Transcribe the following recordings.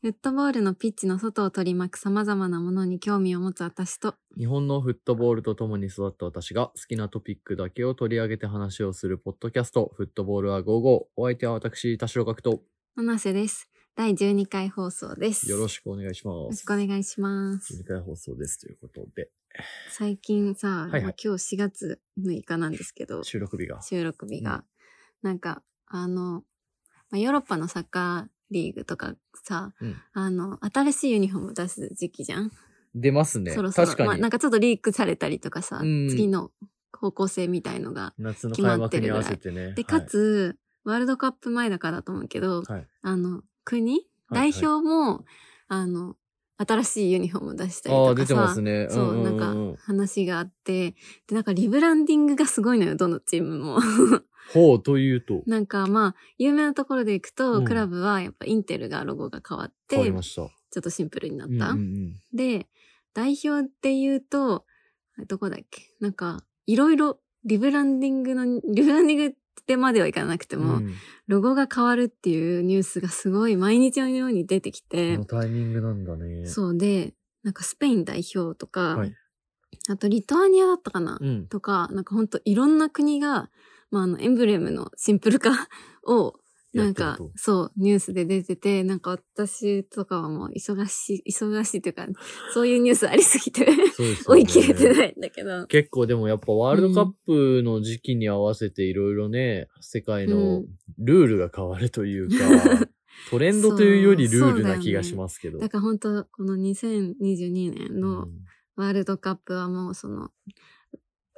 フットボールのピッチの外を取り巻く様々なものに興味を持つ私と、日本のフットボールと共に育った私が好きなトピックだけを取り上げて話をするポッドキャスト、フットボールは55。お相手は私、田代学と七瀬です。第12回放送です。よろしくお願いします。よろしくお願いします。12回放送ですということで、最近さ、はいはい今日4月6日なんですけど、収録日が。収録日が、うんなんか、あの、まあ、ヨーロッパのサッカーリーグとかさ、うんあの、新しいユニフォーム出す時期じゃん、出ますね。そろそろ。確かに、まあ、なんかちょっとリークされたりとかさ、うん次の方向性みたいのが。夏の開幕に合わせてね。で、かつ、ワールドカップ前だからだと思うけど、はい、はい。あの、国？はい代表も、あの、新しいユニフォーム出したりああ、とかさ出てます、ね。そう、んなんか話があって、で、なんかリブランディングがすごいのよ、どのチームも。ほう、というと、なんかまあ、有名なところでいくと、うんクラブはやっぱインテルがロゴが変わって、ちょ変わりました。っとシンプルになった。うんうんうんで、代表って言うと、どこだっけ？なんか、いろいろ、リブランディングの、リブランディングってまではいかなくても、うんロゴが変わるっていうニュースがすごい毎日のように出てきこての、タイミングなんだね。そうで、なんかスペイン代表とか、はいあとリトアニアだったかな、うん。とか、なんかほんといろんな国が、まあ、あの、エンブレムのシンプル化 を、なんかそう、ニュースで出てて、なんか私とかはもう忙しい、忙しいというか、そういうニュースありすぎて、追ね。い切れてないんだけど。結構でもやっぱワールドカップの時期に合わせていろいろね、世界うのん。ルールが変わるというか、トレンドというよりルールな気がしますけど。だから本当この2022年うのん。ワールドカップはもうその、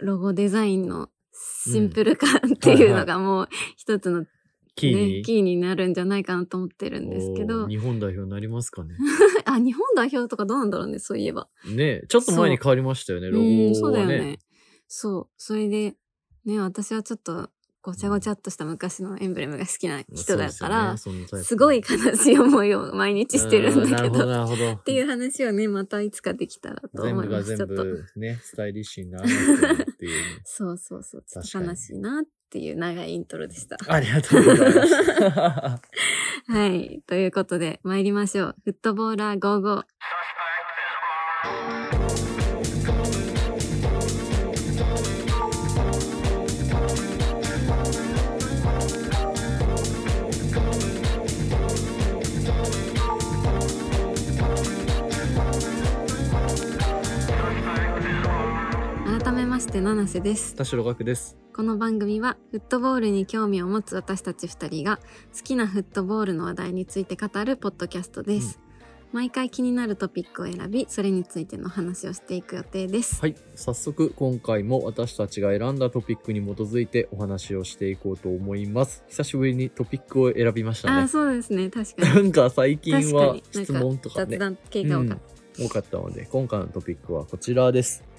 ロゴデザインのシンプル化っていうのがもう一つの、ねキーに？キーになるんじゃないかなと思ってるんですけど日本代表になりますかね。あ、日本代表とかどうなんだろうね、そういえば。ねちょっと前に変わりましたよね、ロゴうん、そうだ。よね。そう。それで、ね、私はちょっとごちゃごちゃっとした昔のエンブレムが好きな人だから、すよねすごい悲しい思いを毎日してるんだけど。っていう話をね、またいつかできたらと全思います。部が全ちょっと。部ね、スタイリッシュにならなくてもっていう。そうそうそう。ちょっと悲しいなっていう長いイントロでした。ありがとうございます。はい。ということで、参りましょう。フットボーラー55。まして、七瀬です。田代学です。この番組はフットボールに興味を持つ私たち二人が好きなフットボールの話題について語るポッドキャストです。毎回気になるトピックを選び、それについての話をしていく予定です。はい。早速、今回も私たちが選んだトピックに基づいてお話をしていこうと思います。久しぶりにトピックを選びましたああ、ね。そうですね。確かに。なんか最近は質問とかね、雑談系が多かっ多かったので、今回のトピックはこちらです。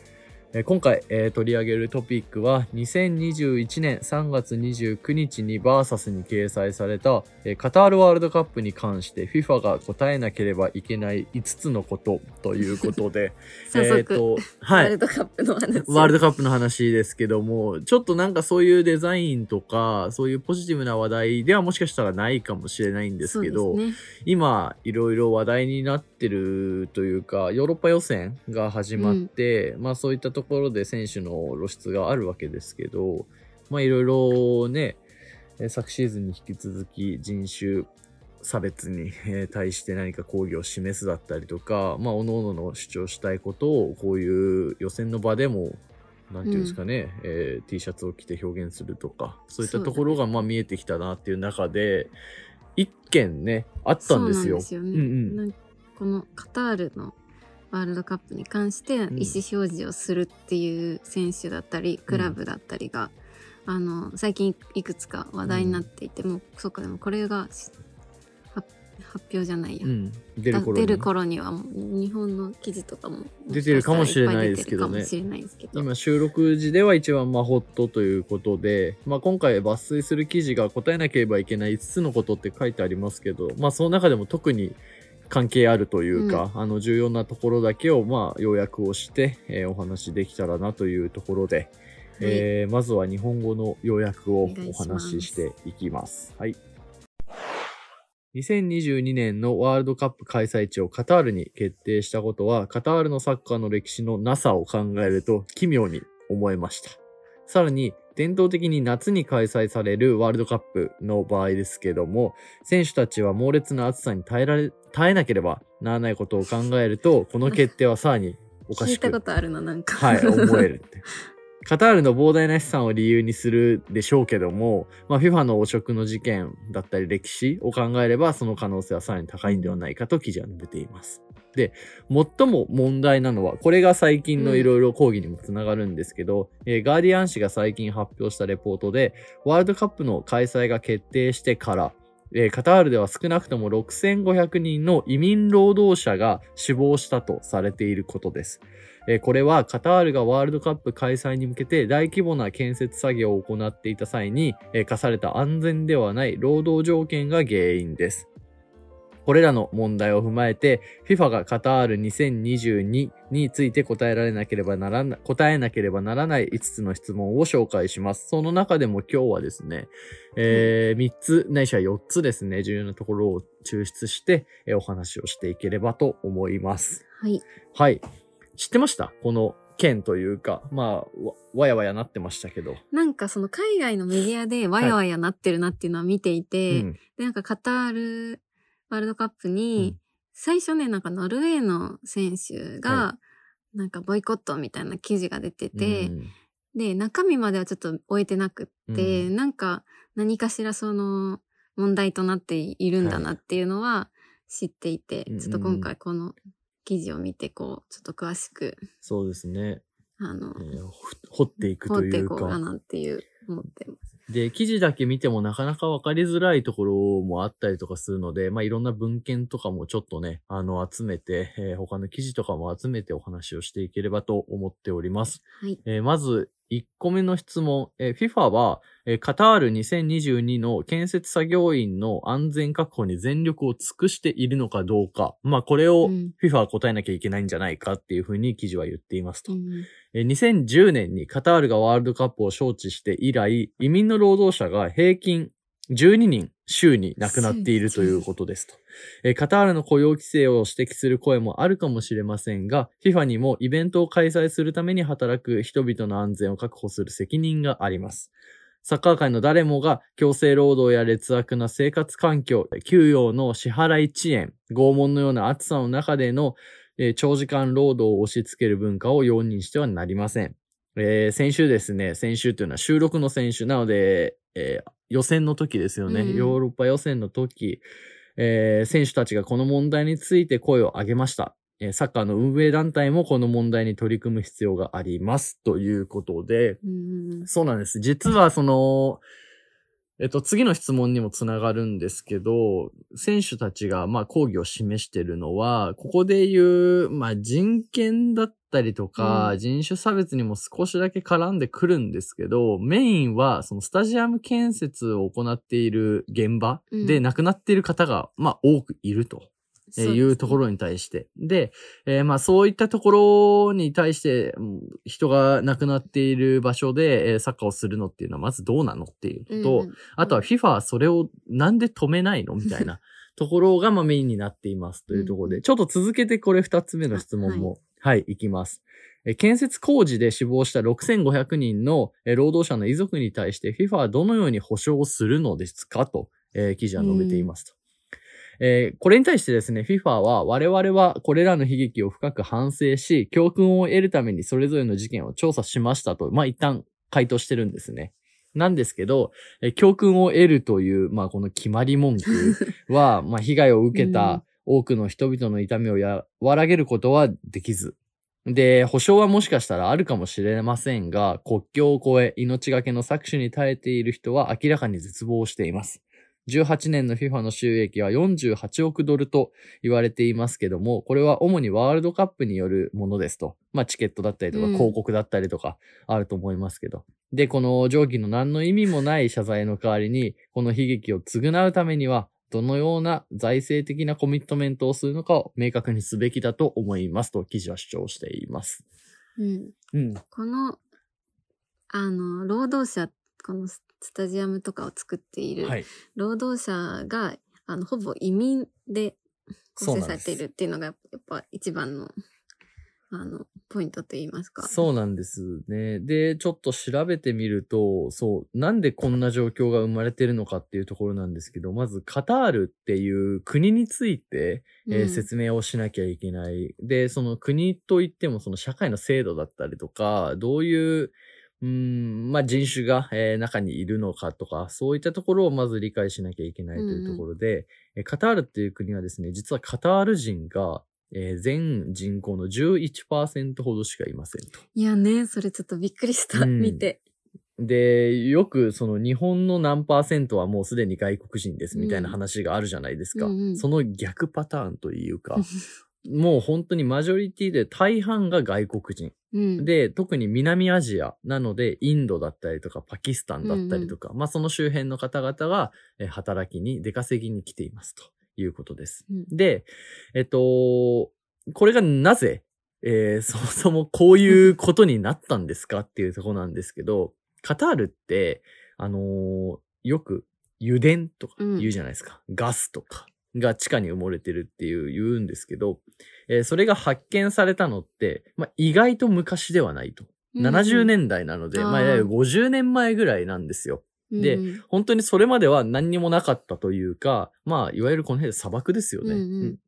えー今回、えー取り上げるトピックは2021年3月29日にバーサスに掲載された、えーカタールワールドカップに関して FIFA が答えなければいけない5つのことということでた。早速、はいールドカップの話。ワールドカップの話ですけども、ちょっとなんかそういうデザインとか、そういうポジティブな話題ではもしかしたらないかもしれないんですけど、ね。今いろいろ話題になってるというかヨーロッパ予選が始まって、まあそういったところで選手の露出があるわけですけどまあいろいろねえー昨シーズンに引き続き人種差別にえー対して何か抗議を示すだったりとか、まあ、各々の主張したいことをこういう予選の場でもなんていうんですかね、えー T シャツを着て表現するとかそういったところがまあ見えてきたなっていう中で一件ねあったんですよ。そうなんですよね。うんうんなんこのカタールのワールドカップに関して意思表示をするっていう選手だったり、クラブだったりが、あの最近いくつか話題になっていて、もうそっかでもこれがし発発表じゃないや、うん、出だる頃に出る頃にはもう日本の記事とかも出てるかもしれないですけどね。今収録時では一番まあホットということで、まあ、今回抜粋する記事が答えなければいけない5つのことって書いてありますけど、まあ、その中でも特に関係あるというか、あの重要なところだけをまあ要約をして、えーお話できたらなというところで、えーまずは日本語の要約をお話ししていきます。はい2022年のワールドカップ開催地をカタールに決定したことは、カタールのサッカーの歴史のなさを考えると奇妙に思えました。さらに、伝統的に夏に開催されるワールドカップの場合ですけども、選手たちは猛烈な暑さに耐えられ、耐えなければならないことを考えると、この決定はさらにおか聞いしたくことあるな、なんか。はい、思えるって。カタールの膨大な資産を理由にするでしょうけども、まあ、FIFA の汚職の事件だったり歴史を考えれば、その可能性はさらに高いんではないかと記事は述べています。で、最も問題なのは、これが最近のいろいろ抗議にもつながるんですけど、えーガーディアン紙が最近発表したレポートで、ワールドカップの開催が決定してから、えーカタールでは少なくとも6500人の移民労働者が死亡したとされていることです。えーこれはカタールがワールドカップ開催に向けて大規模な建設作業を行っていた際に、えー課された安全ではない労働条件が原因です。これらの問題を踏まえて、FIFA がカタール2022について答えられなければならな、答えなければならない5つの質問を紹介します。その中でも今日はですね、えー、3つ、ないしは4つですね、重要なところを抽出して、えーお話をしていければと思います。はい。はい。知ってました？この件というか、まあ、わわやわやなってましたけど。なんかその海外のメディアでわやわやなってるなっていうのは見ていて、うん。で、なんかカタールワールドカップうにん、最初ね、なんかノルウェーの選手がは、なんかボイコットみたいな記事が出てて、うんで、中身まではちょっと終えてなくって、うんなんか何かしらその問題となっているんだなっていうのは知っていて、うんちょっと今回この記事を見て、こう、ちょっと詳しく、そうですね。あのえ、ーほ掘っていく掘というっていこうかか。なっていう思ってます。で、記事だけ見てもなかなかわかりづらいところもあったりとかするので、まあ、いろんな文献とかもちょっとね、あの、集めて、えー他の記事とかも集めてお話をしていければと思っております。はい。えーまず、1個目の質問。えー FIFA は、えーカタール2022の建設作業員の安全確保に全力を尽くしているのかどうか。まあ、これをうん FIFA は答えなきゃいけないんじゃないかっていうふうに記事は言っていますと。うんえー2010年にカタールがワールドカップを招致して以来、移民の労働者が平均12人週に亡くなっているということですと。えーカタールの雇用規制を指摘する声もあるかもしれませんが、FIFA にもイベントを開催するために働く人々の安全を確保する責任があります。サッカー界の誰もが強制労働や劣悪な生活環境、給与の支払い遅延、拷問のような暑さの中でのえー長時間労働を押し付ける文化を容認してはなりません。えー先週ですね、先週というのは収録の先週なので、えー予選の時ですよね、うんヨーロッパ予選の時、えー選手たちがこの問題について声を上げました。えーサッカーの運営団体もこの問題に取り組む必要があります。ということで、うんそうなんです。実はその、えっと、次の質問にもつながるんですけど、選手たちが、まあ、抗議を示しているのは、ここで言う、まあ、人権だったりとか、うん。人種差別にも少しだけ絡んでくるんですけど、メインは、そのスタジアム建設を行っている現場でうん。亡くなっている方が、まあ、多くいると。えいうところに対して。で、えーまあそういったところに対して、うん人が亡くなっている場所で、えーサッカーをするのっていうのはまずどうなのっていうのと、うんうんあとは FIFA はそれをなんで止めないのみたいなところがまあメインになっていますというところで、うんちょっと続けてこれ二つ目の質問も、はい、い、きます。えー建設工事で死亡した6500人のえー労働者の遺族に対して FIFA はどのように保障をするのですか？と、えー記事は述べていますと。えーこれに対してですね、FIFA は我々はこれらの悲劇を深く反省し、教訓を得るためにそれぞれの事件を調査しましたと、まあ一旦回答してるんですね。なんですけど、えー教訓を得るという、まあこの決まり文句は、まあ被害を受けた多くの人々の痛みを和らげることはできず。で、保証はもしかしたらあるかもしれませんが、国境を越え命がけの搾取に耐えている人は明らかに絶望しています。18年の FIFA の収益は48億ドルと言われていますけども、これは主にワールドカップによるものですと。まあチケットだったりとかうん広告だったりとかあると思いますけど。で、この上記の何の意味もない謝罪の代わりに、この悲劇を償うためには、どのような財政的なコミットメントをするのかを明確にすべきだと思いますと記事は主張しています。うんうん。この、あの、労働者、このスタジアムとかを作っているはい。労働者があの、ほぼ移民で構成されているっていうのがやっぱ一番の、あの、ポイントと言いますか。そうなんですね。で、ちょっと調べてみると、そう、なんでこんな状況が生まれてるのかっていうところなんですけど、まずカタールっていう国について、えーうん説明をしなきゃいけない。で、その国といってもその社会の制度だったりとか、どういう、うーん、まあ、人種が、えー中にいるのかとか、そういったところをまず理解しなきゃいけないというところで、えーカタールっていう国はですね、実はカタール人が、えー全人口の11%ほどしかいませんと。いやね、それちょっとびっくりした、うん見て。で、よくその日本の何パーセントはもうすでに外国人ですみたいな話があるじゃないですか。うんうんその逆パターンというか、もう本当にマジョリティで大半が外国人。うん。で、特に南アジアなので、インドだったりとか、パキスタンだったりとか、まあその周辺の方々がえー働きに、出稼ぎに来ていますということです。うんで、えっと、これがなぜ、えー そもそもこういうことになったんですかっていうところなんですけど、カタールって、あのーよく油田とか言うじゃないですか。ガスとかが地下に埋もれてるっていう言うんですけど、えーそれが発見されたのって、まあ、意外と昔ではないと。70年代なので、あーまあ、いわゆる50年前ぐらいなんですよ。でうん本当にそれまでは何にもなかったというか、まあ、いわゆるこの辺で砂漠ですよね。うんうん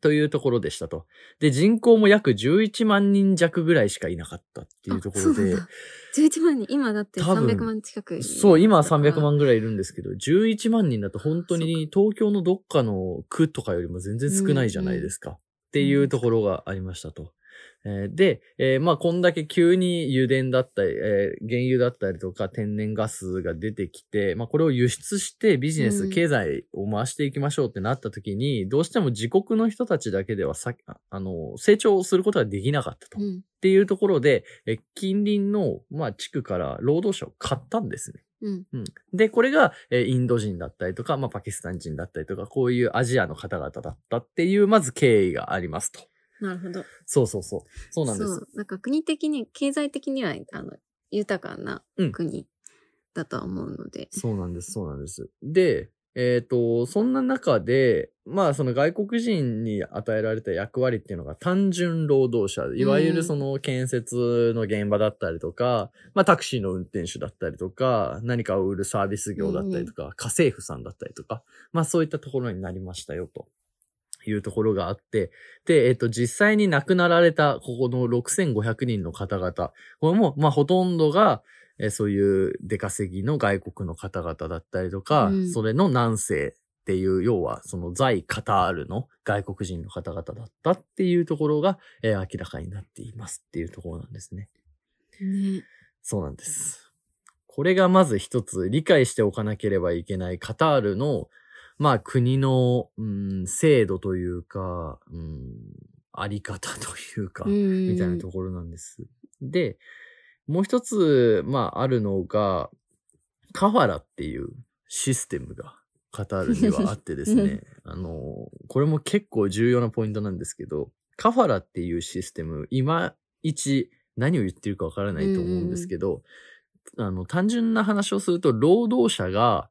というところでしたと。で、人口も約11万人弱ぐらいしかいなかったっていうところであそうなんだ、11万人、今だって多分300万近くそう、今は300。万ぐらいいるんですけど、11万人だと本当に東京のどっかの区とかよりも全然少ないじゃないですか。っていうところがありましたと。えーで、えーまあ、こんだけ急に油田だったり、えー原油だったりとか天然ガスが出てきて、まあ、これを輸出してビジネス、うん経済を回していきましょうってなった時に、どうしても自国の人たちだけではさ、あの、成長することができなかったと。っうん。ていうところで、え近隣の、まあ、地区から労働者を買ったんですね。うん。で、これが、えーインド人だったりとか、まあ、パキスタン人だったりとか、こういうアジアの方々だったっていう、まず経緯がありますと。なるほど。そうそうそう。そうなんです。そう。なんか国的に、経済的には、あの、豊かなうん国だとは思うので。そうなんです、そうなんです。で、えっ、と、そんな中で、まあ、その外国人に与えられた役割っていうのが単純労働者、いわゆるその建設の現場だったりとか、まあ、タクシーの運転手だったりとか、何かを売るサービス業だったりとか、家政婦さんだったりとか、まあ、そういったところになりましたよ、というところがあって、で、えっ、と、実際に亡くなられた、ここの6500人の方々、これも、まあ、ほとんどが、えーそういう出稼ぎの外国の方々だったりとか、うんそれの南西っていう、要はその在カタールの外国人の方々だったっていうところが、えー明らかになっていますっていうところなんですね。ね。そうなんです。これがまず一つ理解しておかなければいけないカタールの、まあ国の、うん、制度というか、うん、あり方というか、うん。みたいなところなんです。で、もう一つ、まあ、あるのが、カファラっていうシステムがカタールにはあってですね、あの、これも結構重要なポイントなんですけど、カファラっていうシステム、今一何を言ってるかわからないと思うんですけど、あの、単純な話をすると、労働者が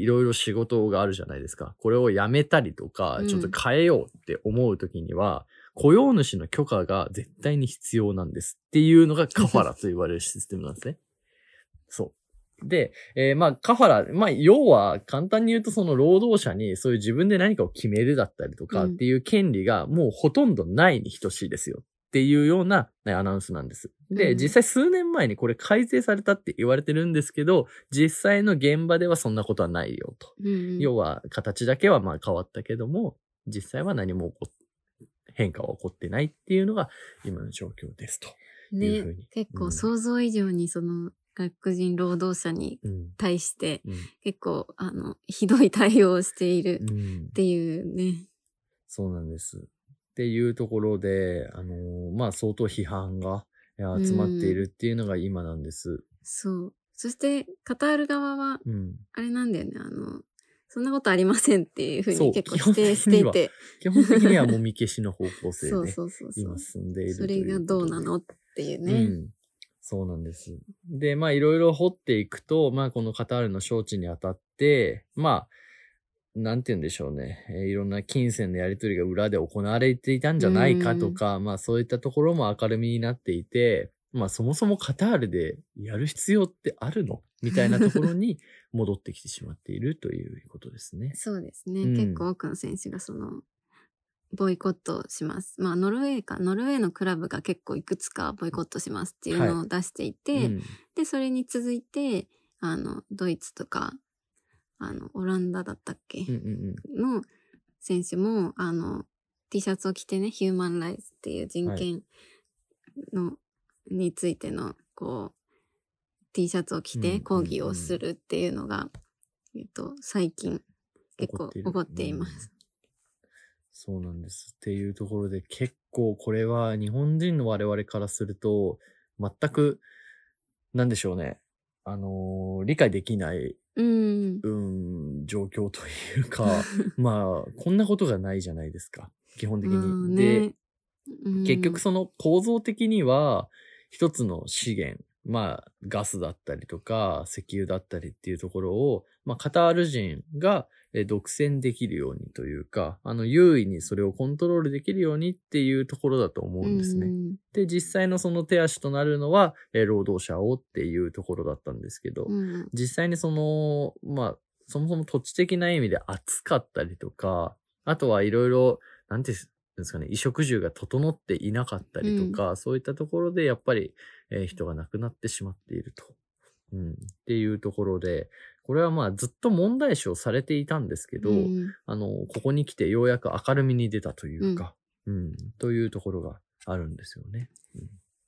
いろいろ仕事があるじゃないですか。これをやめたりとかう、んちょっと変えようって思うときには、雇用主の許可が絶対に必要なんですっていうのがカファラと言われるシステムなんですね。そう。で、えーまあ、カファラ、まあ、要は、簡単に言うと、その労働者に、そういう自分で何かを決めるだったりとかうんっていう権利が、もうほとんどないに等しいですよっていうような、ねアナウンスなんです。で、うん実際数年前にこれ改正されたって言われてるんですけど、実際の現場ではそんなことはないよと。うん。要は、形だけはまあ変わったけども、実際は何も変化は起こってないっていうのが今の状況ですとねに。。結構うん想像以上にその外国人労働者にうん。対してうん。結構あのひどい対応をしているっうん。ていうね。そうなんです。っていうところで、あのーまあ相当批判がえー集まっているっていうのが今なんです。そう。そしてカタール側はうん。あれなんだよね。あの、そんなことありませんっていうふうに結構否定していて。基本的にはもみ消しの方向性そうで そうそうそう今。進んでいるそれがどうなのっていうね。うん。そうなんです。で、まあいろいろ掘っていくと、まあこのカタールの招致にあたって、まあ、なんて言うんでしょうね。えーいろんな金銭のやり取りが裏で行われていたんじゃないかとか、まあそういったところも明るみになっていて、まあそもそもカタールでやる必要ってあるのみたいなところに 戻ってきてしまっているということですね。そうですね、うん結構多くの選手がその、ボイコットします。まあ、ノルウェーか、ノルウェーのクラブが結構いくつかボイコットしますっていうのを出していて、うんで、それに続いて、あの、ドイツとか、あの、オランダだったっけ、うんうんうんの選手も、あの、T シャツを着てね、ヒューマンライズっていう人権の、についての、こう、T シャツを着うんて抗議をするっていうのが、えっと、最近結構起こっていま。るす。うんそうなんです。っていうところで結構これは日本人の我々からすると全く、なんでしょうね。あのー理解できない、うん。うん、状況というか、まあ、こんなことがないじゃないですか。基本的に。ね、うん結局その構造的には一つの資源、まあガスだったりとか石油だったりっていうところを、まあカタール人がえー独占できるようにというか、あの優位にそれをコントロールできるようにっていうところだと思うんですね。うんで、実際のその手足となるのは、えー労働者をっていうところだったんですけど、うん実際にその、まあ、そもそも土地的な意味で暑かったりとか、あとはいろいろ、なんていうんですかね、衣食住が整っていなかったりとか、そういったところでやっぱり、えー人が亡くなってしまっていると。うん。っていうところで、これはまあずっと問題視をされていたんですけど、うん。あの、ここに来てようやく明るみに出たというか、うん、というところがあるんですよね。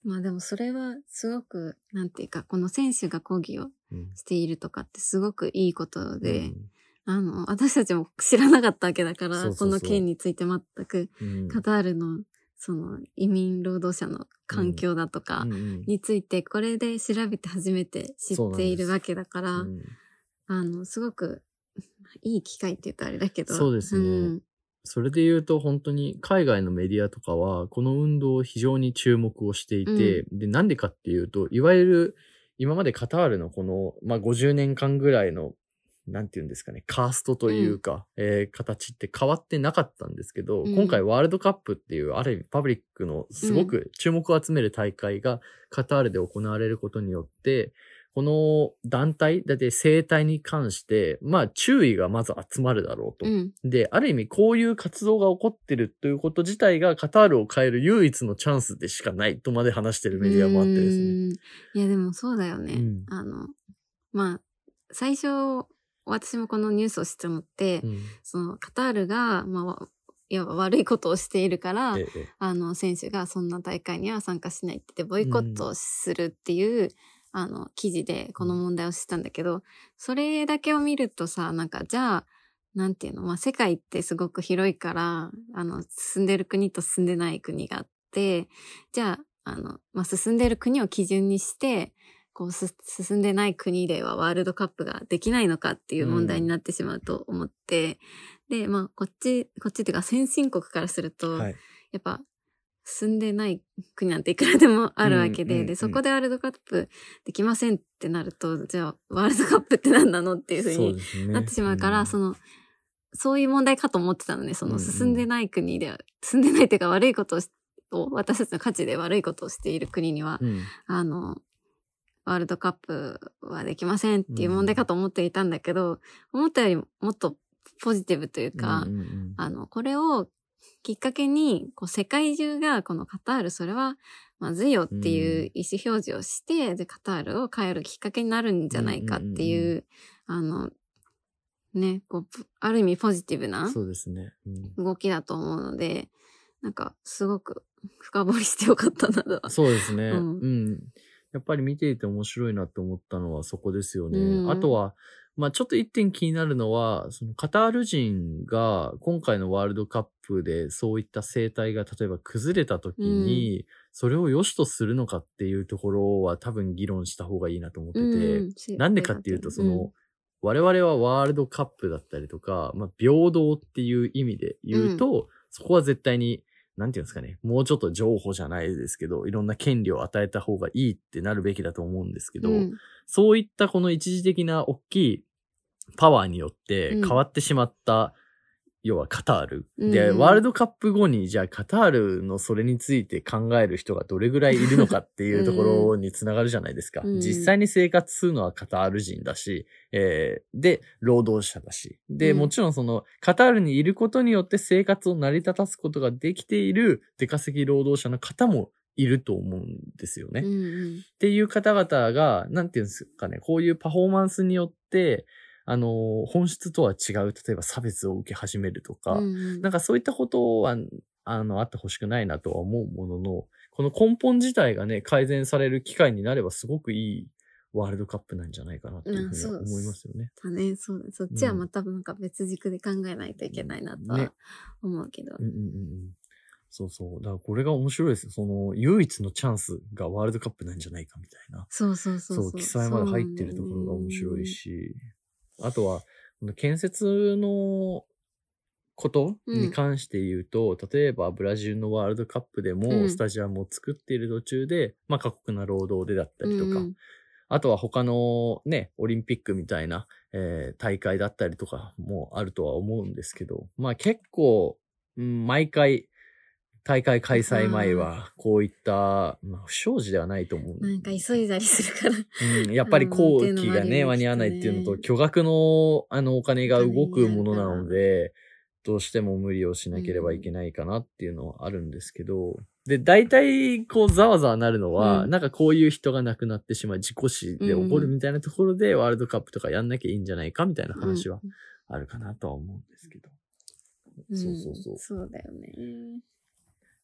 まあでもそれはすごく、なんていうか、この選手が抗議をうん。しているとかってすごくいいことで、うん。あの、私たちも知らなかったわけだから、そうそうそう。この件について全く、うん。カタールの、その、移民労働者の環境だとかうんうん。について、これで調べて初めて知っているわけだから、うんあの、すごく、いい機会って言うとあれだけど。そうですね。ん。それで言うと本当に海外のメディアとかはこの運動を非常に注目をしていて、で、なんでかっていうと、いわゆる今までカタールのこの、まあ、50年間ぐらいの、なんていうんですかね、カーストというか、えー形って変わってなかったんですけど、うん今回ワールドカップっていう、ある意味パブリックのすごく注目を集める大会がカタールで行われることによって、この団体、だって生態に関して、まあ注意がまず集まるだろうと。うん。で、ある意味こういう活動が起こってるということ自体がカタールを変える唯一のチャンスでしかないとまで話してるメディアもあってですね。うんいや、でもそうだよね。うんあの、まあ、最初、私もこのニュースを知ったのって、うん。そのカタールが、まあわ、いわば悪いことをしているから、ええあの、選手がそんな大会には参加しないって言って、ボイコットをするっていう、あの、記事でこの問題を知ったんだけど、それだけを見るとさ、なんか、じゃあ、なんていうの、まあ、世界ってすごく広いから、あの、進んでる国と進んでない国があって、じゃあ、あの、まあ、進んでる国を基準にして、こうす、進んでない国ではワールドカップができないのかっていう問題になってしまうと思って、で、まあ、こっち、こっちっていうか先進国からすると、はい。やっぱ、進んでない国なんていくらでもあるわけで、うんうんうんで、そこでワールドカップできませんってなると、じゃあ、ワールドカップって何なのっていうふうに。なってしまうから、んその、そういう問題かと思ってたのね。その、うんうん進んでない国では、進んでないっていうか悪いことを、私たちの価値で悪いことをしている国には、うんあの、ワールドカップはできませんっていう問題かと思っていたんだけど、思ったよりもっとポジティブというか、うんうんうんあの、これをきっかけに、こう、世界中が、このカタール、それは、まずいよっていう意思表示をして、で、カタールを変えるきっかけになるんじゃないかっていう、うんうんあの、ね、こう、ぷある意味ポジティブなそうですね。うん動きだと思うので、なんか、すごく深掘りしてよかったなとは。そうですね。ううんん。やっぱり見ていて面白いなって思ったのはそこですよね。うん。あとは、まあちょっと一点気になるのは、そのカタール人が今回のワールドカップでそういった生態が例えば崩れた時に、それを良しとするのかっていうところは多分議論した方がいいなと思ってて、うん。なんでかっていうと、その、我々はワールドカップだったりとか、まあ、平等っていう意味で言うと、そこは絶対に、なんていうんですかね、もうちょっと譲歩じゃないですけど、いろんな権利を与えた方がいいってなるべきだと思うんですけど、うん。そういったこの一時的な大きいパワーによってうん。変わってしまった、要はカタール。で、うんワールドカップ後に、じゃあカタールのそれについて考える人がどれぐらいいるのかっていうところにつながるじゃないですか。うん実際に生活するのはカタール人だし、えーで、労働者だし。で、うんもちろんその、カタールにいることによって生活を成り立たすことができている出稼ぎ労働者の方もいると思うんですよね。うんうんっていう方々が、なんていうんですかね、こういうパフォーマンスによって、あの、本質とは違う、例えば差別を受け始めるとか、うんうんなんかそういったことは、あの、あってほしくないなとは思うものの、この根本自体がね、改善される機会になればすごくいいワールドカップなんじゃないかなっていうふうには思いますよね。だね、そうだ。そっちはまたなんか別軸で考えないといけないなとねは思うけど。うんうんうんうん。そうそう。だからこれが面白いですよ。その、唯一のチャンスがワールドカップなんじゃないかみたいな。そうそうそうそう、記載まで入ってるところが面白い。し、あとは、建設のことに関して言うと、例えばブラジルのワールドカップでうもん。スタジアムを作っている途中で、まあ過酷な労働でだったりとか、うんうん。あとは他のね、オリンピックみたいな、えー大会だったりとかもあるとは思うんですけど、まあ結構、うん毎回、大会開催前は、こういった、まあ不祥事ではないと思うなんか急いだりするから。うん、やっぱり工うんっていうのもあるよね期がね、間に合わないっていうのと、巨額の、あの、お金が動くものなので、どうしても無理をしなければいけないかなっていうのはあるんですけど、で、大体、こう、ざわざわなるのは、うんなんかこういう人が亡くなってしまう事故死で起こるみたいなところで、ワールドカップとかやんなきゃいいんじゃないかみたいな話はあるかなとは思うんですけど。うんそうそうそう。そうだよね。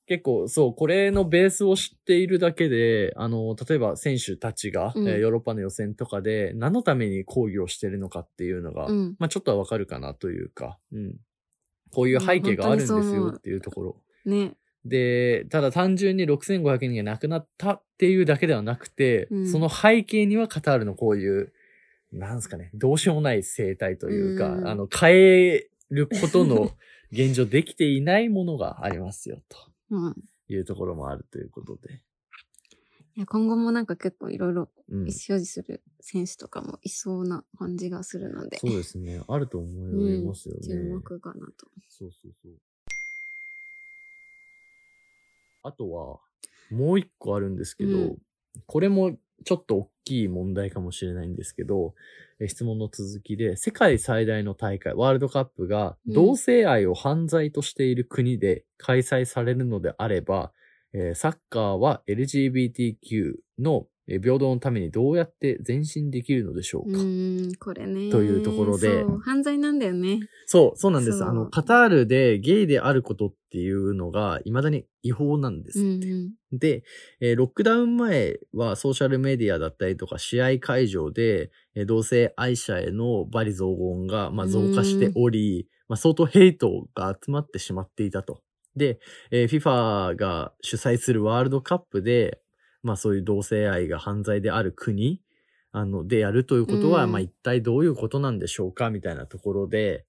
結構、そう、これのベースを知っているだけで、あの、例えば選手たちが、うんえーヨーロッパの予選とかで何のために抗議をしてるのかっていうのが、うん。まあちょっとはわかるかなというか、うん。こういう背景があるんですよっていうところ。ね。で、ただ単純に6500人が亡くなったっていうだけではなくて、うんその背景にはカタールのこういう、なんですかね、どうしようもない生態というか、うんあの、変えることの現状できていないものがありますよ、と。うん。いうところもあるということで。いや今後もなんか結構いろいろうん意思。表示する選手とかもいそうな感じがするので、そうですね。あると思いますよね。注目かなと。そうそうそう。あとは、もう一個あるんですけど、うんこれもちょっと大きい問題かもしれないんですけど、え質問の続きで、世界最大の大会、ワールドカップがうん。同性愛を犯罪としている国で開催されるのであれば、えーサッカーは LGBTQ のえー平等のためにどうやって前進できるのでしょううか、ーん、これね。というところで犯罪なんだよね。そう、そうなんです。あの、カタールでゲイであることっていうのが、未だに違法なんですうんって。うん。で、えーロックダウン前はソーシャルメディアだったりとか試合会場で、えー同性愛者への罵詈雑言が、まあ、増加しており、まあ、相当ヘイトが集まってしまっていたと。で、えー FIFA が主催するワールドカップで、まあそういう同性愛が犯罪である国、あの、でやるということは、うんまあ一体どういうことなんでしょうかみたいなところで、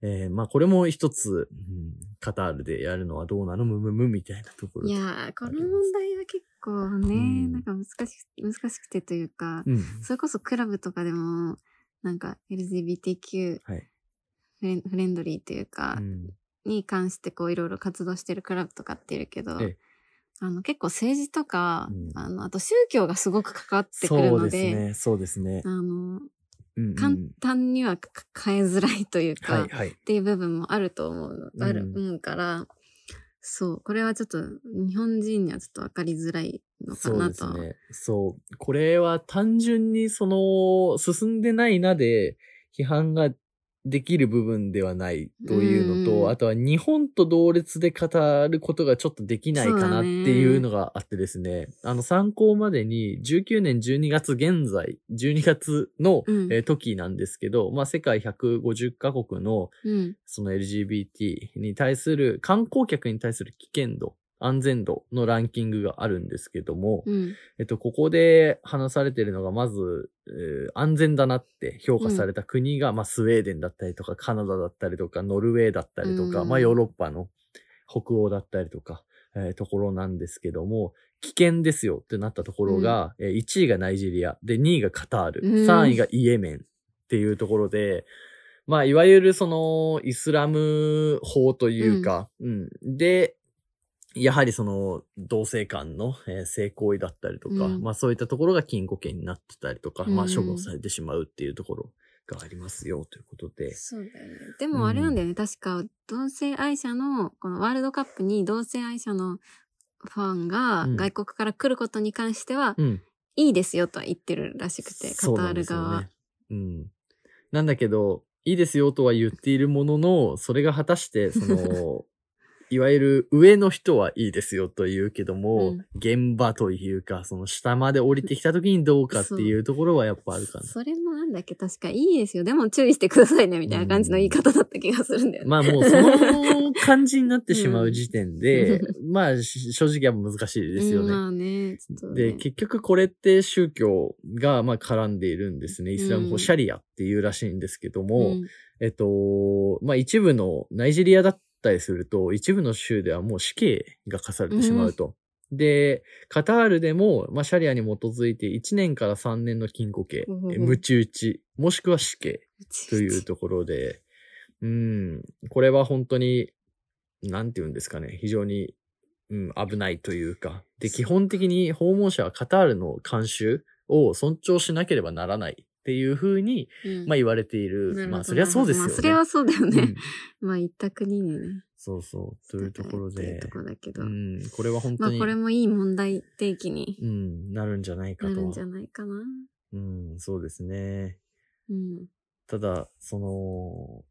えーまあこれも一つ、うんカタールでやるのはどうなのむむむみたいなところで。いやー、この問題は結構ね、うんなんか難しく、難しくてというか、うん。それこそクラブとかでも、なんか LGBTQ はい。フレンフレンドリーというか、うんに関してこういろいろ活動してるクラブとかっているけど、ええあの結構政治とか、うんあの、あと宗教がすごく関わってくるそうので、ですね。そうですねあ。の、うんうん簡単にはか変えづらいというか、はいはい。っていう部分もあると思うの、ある、うん思うから、そう、これはちょっと日本人にはちょっとわかりづらいのかそうなと。ですね。そう。これは単純にその、進んでないなで、批判ができる部分ではないというのと、うん。あとは日本と同列で語ることがちょっとできないかなっていうのがあってですね、あの参考までに19年12月現在、12月の、時なんですけど、まあ世界150カ国のうん。その LGBT に対する、観光客に対する危険度、安全度のランキングがあるんですけども、うん。えっと、ここで話されているのが、まず、えー安全だなって評価された国が、まあ、スウェーデンだったりとか、カナダだったりとか、ノルウェーだったりとか、うんまあ、ヨーロッパの北欧だったりとか、えーところなんですけども、危険ですよってなったところが、えー1位がナイジェリア、で、2位がカタール、うん3位がイエメンっっていうところで、まあ、いわゆるその、イスラム法というか、うん。で、やはりその、同性間の、えー性行為だったりとか、うんまあそういったところが禁錮刑になってたりとか、まあうん処分されてしまうっていうところがありますよということで。そうだよね。でもあれなんだよね。確か、同性愛者の、このワールドカップに同性愛者のファンがうん外国から来ることに関しては、うん。いいですよとは言ってるらしくて、カタール側。うん。なんだけど、いいですよとは言っているものの、それが果たして、その、いわゆる上の人はいいですよと言うけども、うん現場というか、その下まで降りてきた時にどうかっていうところはやっぱあるかな。それもなんだっけ？確かいいですよ。でも注意してくださいね、みたいな感じの言い方だった気がするんだよね。まあもうその感じになってしまう時点で、うまあし正直は難しいですよね。うんまあね、ちょっとねで、結局これって宗教がまあ絡んでいるんですね。イスラム法、うんシャリアっていうらしいんですけども、うんえっと、まあ一部のナイジェリアだったりすると、一部の州ではもう死刑が課されてしまうと。で、カタールでも、まあ、シャリアに基づいて1年から3年の禁錮刑、ほうほうほうえムチ打ち、もしくは死刑というところで、うん、これは本当に、なんて言うんですかね、非常に、うん、危ないというか。で、基本的に訪問者はカタールの慣習を尊重しなければならないっていうふうに、うんまあ言われている。なるほどまあそりゃそうですよね。まあそれはそうだよね。うんまあ行った国にね。そうそう、というところでっていうと、ころだけど。うん、これは本まあ当に、これもいい問題提起にうん、なるんじゃないかなるんじゃないかな。うん、そうですね。うん。ただ、その、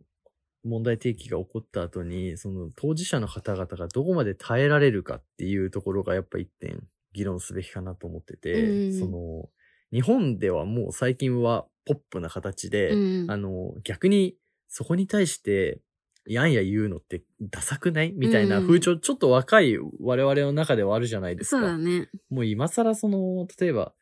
問題提起が起こった後に、その当事者の方々がどこまで耐えられるかっていうところがやっぱ一点議論すべきかなと思ってて、うんその、日本ではもう最近はポップな形で、うんあの、逆にそこに対して、やんや言うのってダサくない？みたいなうん風潮、ちょっと若い我々の中ではあるじゃないですか。そうだね。もう今更その、例えば、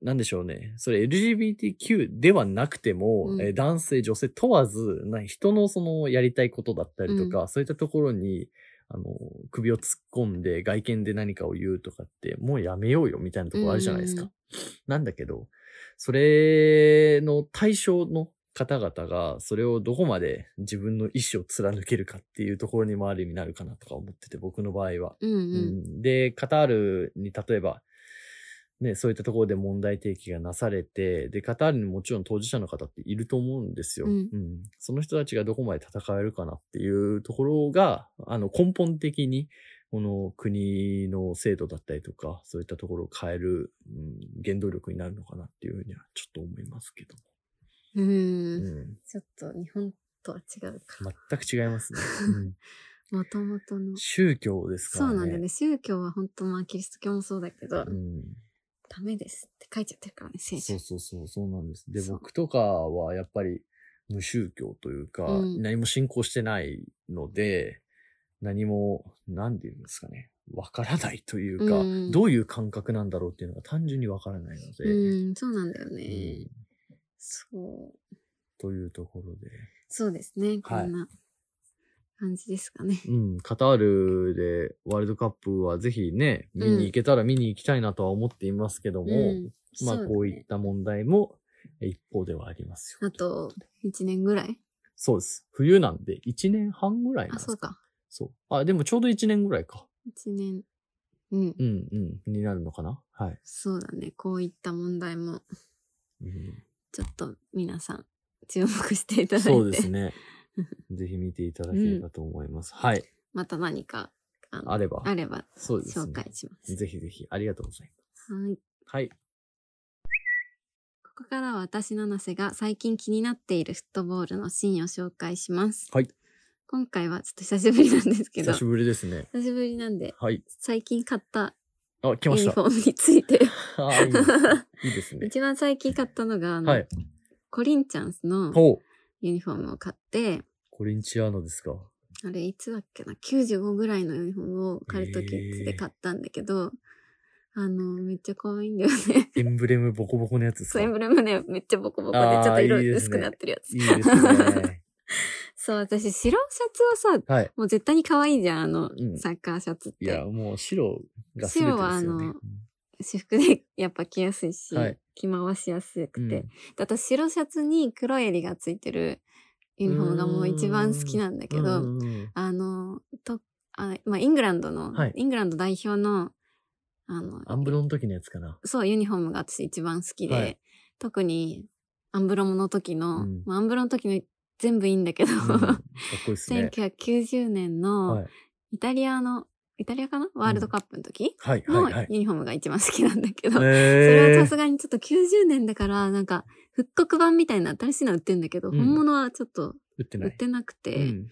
なんでしょうね。それ LGBTQ ではなくても、うんえー男性、女性問わず、な人のそのやりたいことだったりとか、そういったところに、あの、首を突っ込んで外見で何かを言うとかって、もうやめようよみたいなところあるじゃないですか。うん なんだけど、それの対象の方々が、それをどこまで自分の意思を貫けるかっていうところにもある意味なるかなとか思ってて、僕の場合は。うんうん。うんで、カタールに例えば、ね、そういったところで問題提起がなされて、で、カタールにもちろん当事者の方っていると思うんですよ。うんその人たちがどこまで戦えるかなっていうところが、あの、根本的に、この国の制度だったりとか、そういったところを変える、うん、原動力になるのかなっていうふうにはちょっと思いますけどう。も。うんん、ちょっと日本とは違うか。全く違いますね。うん、もともとの。宗教ですからね。そうなんだよね。宗教は本当まあキリスト教もそうだけど、うんダメですって書いちゃってるからね、聖書そう。そうそう、そうなんです。で、僕とかはやっぱり無宗教というか、うん何も信仰してないので、何も、なんて言うんですかね、わからないというか、うんどういう感覚なんだろうっていうのが単純にわからないので、うん、そうなんだようね。んそう。というところで、そうですね。こはいんな感じですかね。うん、カタールでワールドカップはぜひね、見に行けたら見に行きたいなとは思っていますけども、うんまあこういった問題も一方ではありますよ。あと、1年ぐらい？そうです。冬なんで1年半ぐらいなんあ、ですそうか。そう。あ、でもちょうど1年ぐらいか。1年。うん。うんうん。になるのかな？はい。そうだね。こういった問題も、うんちょっと皆さん、注目していただいて。そうですね。ぜひ見ていただければと思います。はい。また何か、あのあれば。あれば、そうですね紹介します。ぜひぜひ、ありがとうございます。はい。はい。ここからは私、七瀬が最近気になっているフットボールのシーンを紹介します。はい。今回はちょっと久しぶりなんですけど、久しぶりですね。久しぶりなんで、はい。最近買ったあ、来ました。ユニフォームについて、あ、いいですね。いいですね。一番最近買ったのが、あの、はい。コリンチャンスの。ユニフォームを買って、コリンチアーノですか？あれいつだっけな、95ぐらいのユニフォームをカルトキッズで買ったんだけど、あの、めっちゃ可愛いんだよね。エンブレムボコボコのやつですか？そう、エンブレムね、めっちゃボコボコで、ちょっと色薄くなってるやつ。いいですね。そう、私、白シャツはさ、はい。もう絶対に可愛いじゃん、あの、うんサッカーシャツって。いや、もう白が全てですよね。白はあの私服でやっぱ着やすいし、はい着回しやすくて。うんであと白シャツに黒襟がついてるユニフォームがもう一番好きなんだけど、あの、と、あまあ、イングランドの、はいイングランド代表の、あの、アンブロの時のやつかな。そう、ユニフォームが私一番好きで、はい特にアンブロムの時の、うんまあ、アンブロの時の全部いいんだけど、うんかっこいいっすね。1990年のはいイタリアの、イタリアかな？ワールドカップの時？はいのはいはい。ユニフォームが一番好きなんだけど、そえれはさすがにちょっと90年だから、なんか復刻版みたいな新しいの売ってんだけど、うん本物はちょっと売ってない。売ってなくて、うん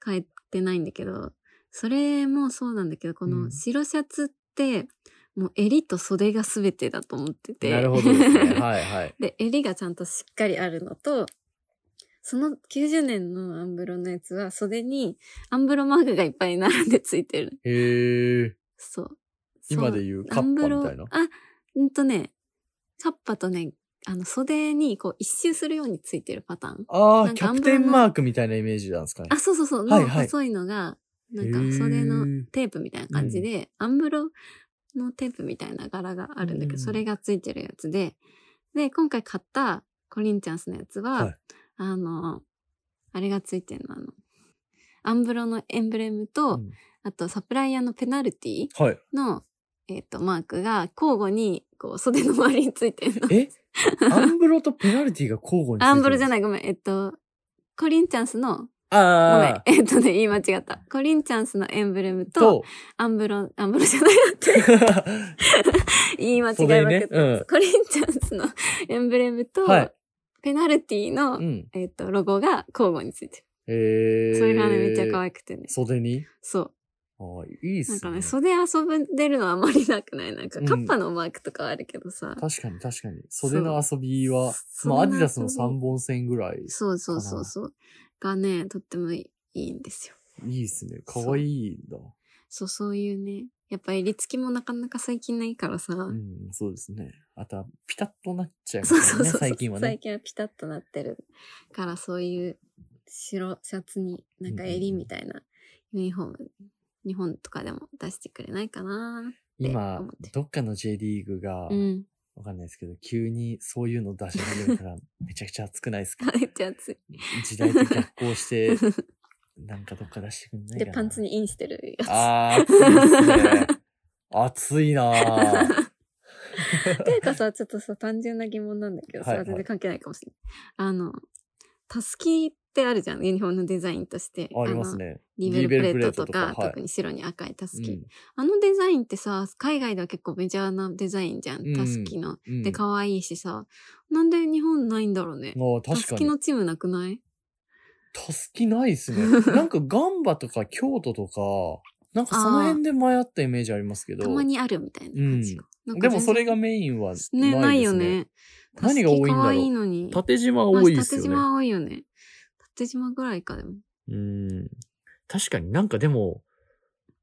買えてないんだけど、それもそうなんだけど、こうんの白シャツって、もう襟と袖が全てだと思ってて。なるほどですね。はいはい。で、襟がちゃんとしっかりあるのと、その90年のアンブロのやつは袖にアンブロマークがいっぱい並んでついてる。へえ。そう。今で言うカッパアンブロみたいな。あ、うんとね、カッパとね、あの袖にこう一周するようについてるパターン。ああ、キャプテンマークみたいなイメージなんですかね。あ、そうそうそう、のはいはい細いのが、なんか袖のテープみたいな感じで、アンブロのテープみたいな柄があるんだけど、うんそれがついてるやつで、で、今回買ったコリンチャンスのやつは、はいあの、あれがついてるの、あの、アンブロのエンブレムと、うんあとサプライヤーのペナルティはい。の、えっ、と、マークが交互に、こう、袖の周りについてるの。え？アンブロとペナルティが交互についてるアンブロじゃい。ない、ごめん、えっと、コリンチャンスの、ごめんああ。、えっとね、言い間違った。コリンチャンスのエンブレムと、と、アンブロ、アンブロじゃないなって。言い間違いまくった、うんコリンチャンスのエンブレムと、はいペナルティの、うん。えっ、と、ロゴが交互についてへる。え。それがね、めっちゃ可い愛くてね。袖に？そああ、いいっう。すね。なんかね、袖遊んでるのはあんまりなくない？なんか、うんカッパのマークとかはあるけどさ。確かに確かに。袖の遊びは、まあ、アディダスの袖の遊び3本線ぐらい。そうそうそうそう。がね、とってもいいんですよ。いいっすね。かわいいんだ。そう、そういうね。やっぱ襟付きもなかなか最近ないからさ。うん、そうですね。あとは、ピタッとなっちゃいまそうすよね、そうそう。最近はね最。近はピタッとなってるから、そういう白シャツになんか襟みたいなユニフォーム、日本とかでも出してくれないかなって今どっかの J リーグが、うん。わかんないですけど、急にそういうの出し始めたら、めちゃくちゃ熱くないですか？めっちゃ熱い。時代と逆行して、なんかどっか出してくんないかで、な。パンツにインしてるやつ。あー、熱いですね。熱いなぁ。っていうかさ、ちょっとさ、単純な疑問なんだけどさ、はいはい全然関係ないかもしれない。あの、たすきってあるじゃん、ユニフォームのデザインとして。ありますの。ね。リベルプレートとか、はい特に白に赤いたすき、うんあのデザインってさ、海外では結構メジャーなデザインじゃん、うんたすきの。うんで、可愛いしさ、なんで日本ないんだろうね。たす。きのチームなくない？たすきないっすね。なんかガンバとか京都とか、なんかその辺で迷ったイメージありますけど。たまにあるみたいな感じ。なんかでもそれが全メインはないです然ね、ね。ないよね。何が多いんだろうたすき可愛いのに。縦縞多いですよね。縦縞多いよね。縦縞ぐらいかでも。うん。確かになんかでも、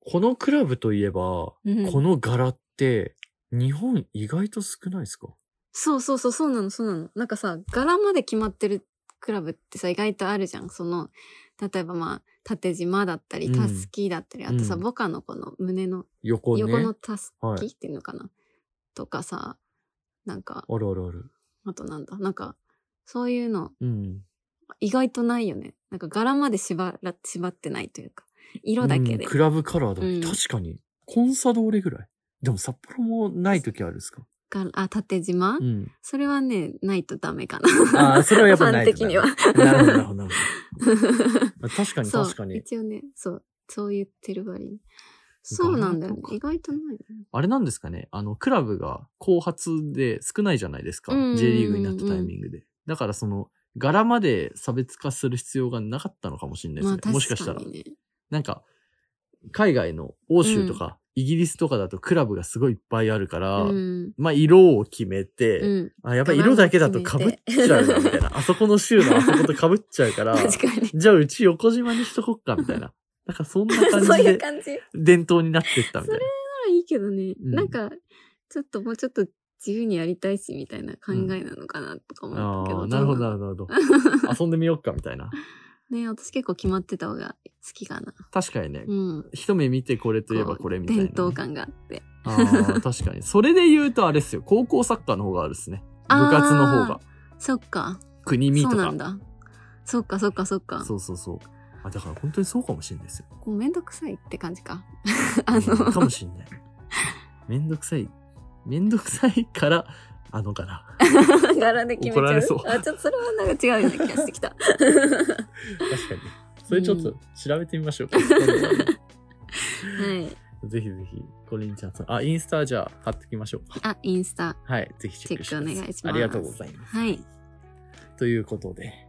このクラブといえば、うんこの柄って、日本意外と少ないですか？そうそうそう、そうなの、そうなの。なんかさ、柄まで決まってるクラブってさ、意外とあるじゃん。その、例えばまあ、縦縞だったり、うんたすきだったり、あとさ、うんボカのこの胸の横ね。横のたすはいきっていうのかな、とかさ、なんか、あるあるある。あとなんだ、なんか、そういうの、うん。意外とないよね。なんか柄まで縛ら、縛ってないというか、色だけで。うんクラブカラーだけ、うん確かに。コンサドーレぐらい？でも札幌もない時あるんですか？があ、縦縞、うん。それはね、ないとダメかな。ああ、それはやっぱないとファン的には。なるほど、なるほど。確かに確かに。一応ね、そう、そう言ってる割に。そうなんだよね意外とないよね。あれなんですかね？あの、クラブが後発で少ないじゃないですか。J リーグになったタイミングで。だからその、柄まで差別化する必要がなかったのかもしれないですね。まあね。もしかしたら。なんか、海外の欧州とか、イギリスとかだとクラブがすごいいっぱいあるから、うん。まあ色を決めて、うん。あ、やっぱ色だけだと被っちゃうな、みたいな。あそこの州のあそこと被っちゃうから。じゃあうち横島にしとこっか、みたいな。なんかそんな感じで伝統になってったみたいな。らいいけどね。うんなんか、ちょっともうちょっと自由にやりたいし、みたいな考えなのかな、とか思ったけど。ああ、なるほど、なるるほど。遊んでみよっか、みたいな。ね私結構決まってた方が好きかな。確かにね、うん。一目見てこれといえばこれみたいな、ね。伝統感があって。あー確かに。それで言うとあれっすよ。高校サッカーの方があるっすね。部活の方が。そっか。国見とか。そうなんだ。そっかそっかそっか。そうそうそう。あ、だから本当にそうかもしれないですよ。こうめんどくさいって感じか。あうんかの、もしんない。めんどくさい。めんどくさいから、あのかな。柄で決めちゃう？怒られそうあ、ちょっとそれはなんか違うような気がしてきた。確かに。それちょっと調べてみましょうか。はい。ぜひぜひ、コリンちゃんさん。あ、インスタじゃあ貼っておきましょう。あ、インスタ。はい。ぜひチェックしてくださチェックお願いしますありがとうございます。はい。ということで、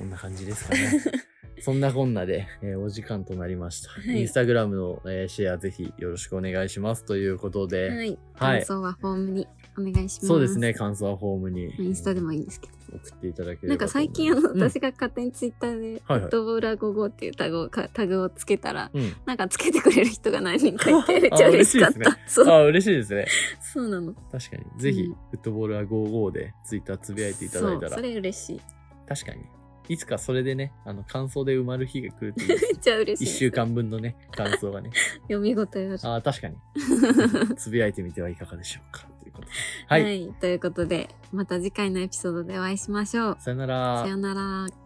こんな感じですかね。そんなこんなで、えーお時間となりました。はいインスタグラムの、えーシェアぜひよろしくお願いします。ということで、はい。はい感想はフォームにお願いします。そうですね、。感想はフォームにインスタでもいいんですけど。送っていただければなんか最近あの、うん私が勝手にツイッターで、フはいはいットボーラー55っていうタグをかタグをつけたら、うん。なんかつけてくれる人が何人かいて、めっちゃ嬉しかった。あ、嬉しいですね。そうなの。確かに。ぜひ、うんフットボールは55でツイッターつぶやいていただいたらそうそ、れ嬉しい。確かに。いつかそれでね、あの、感想で埋まる日が来るといいです めっちゃ嬉しい。一週。間分のね、感想がね。読み応えある。ああ、確かに。つぶやいてみてはいかがでしょうか。ということで。はい。はい。ということで、また次回のエピソードでお会いしましょう。さよならさよなら。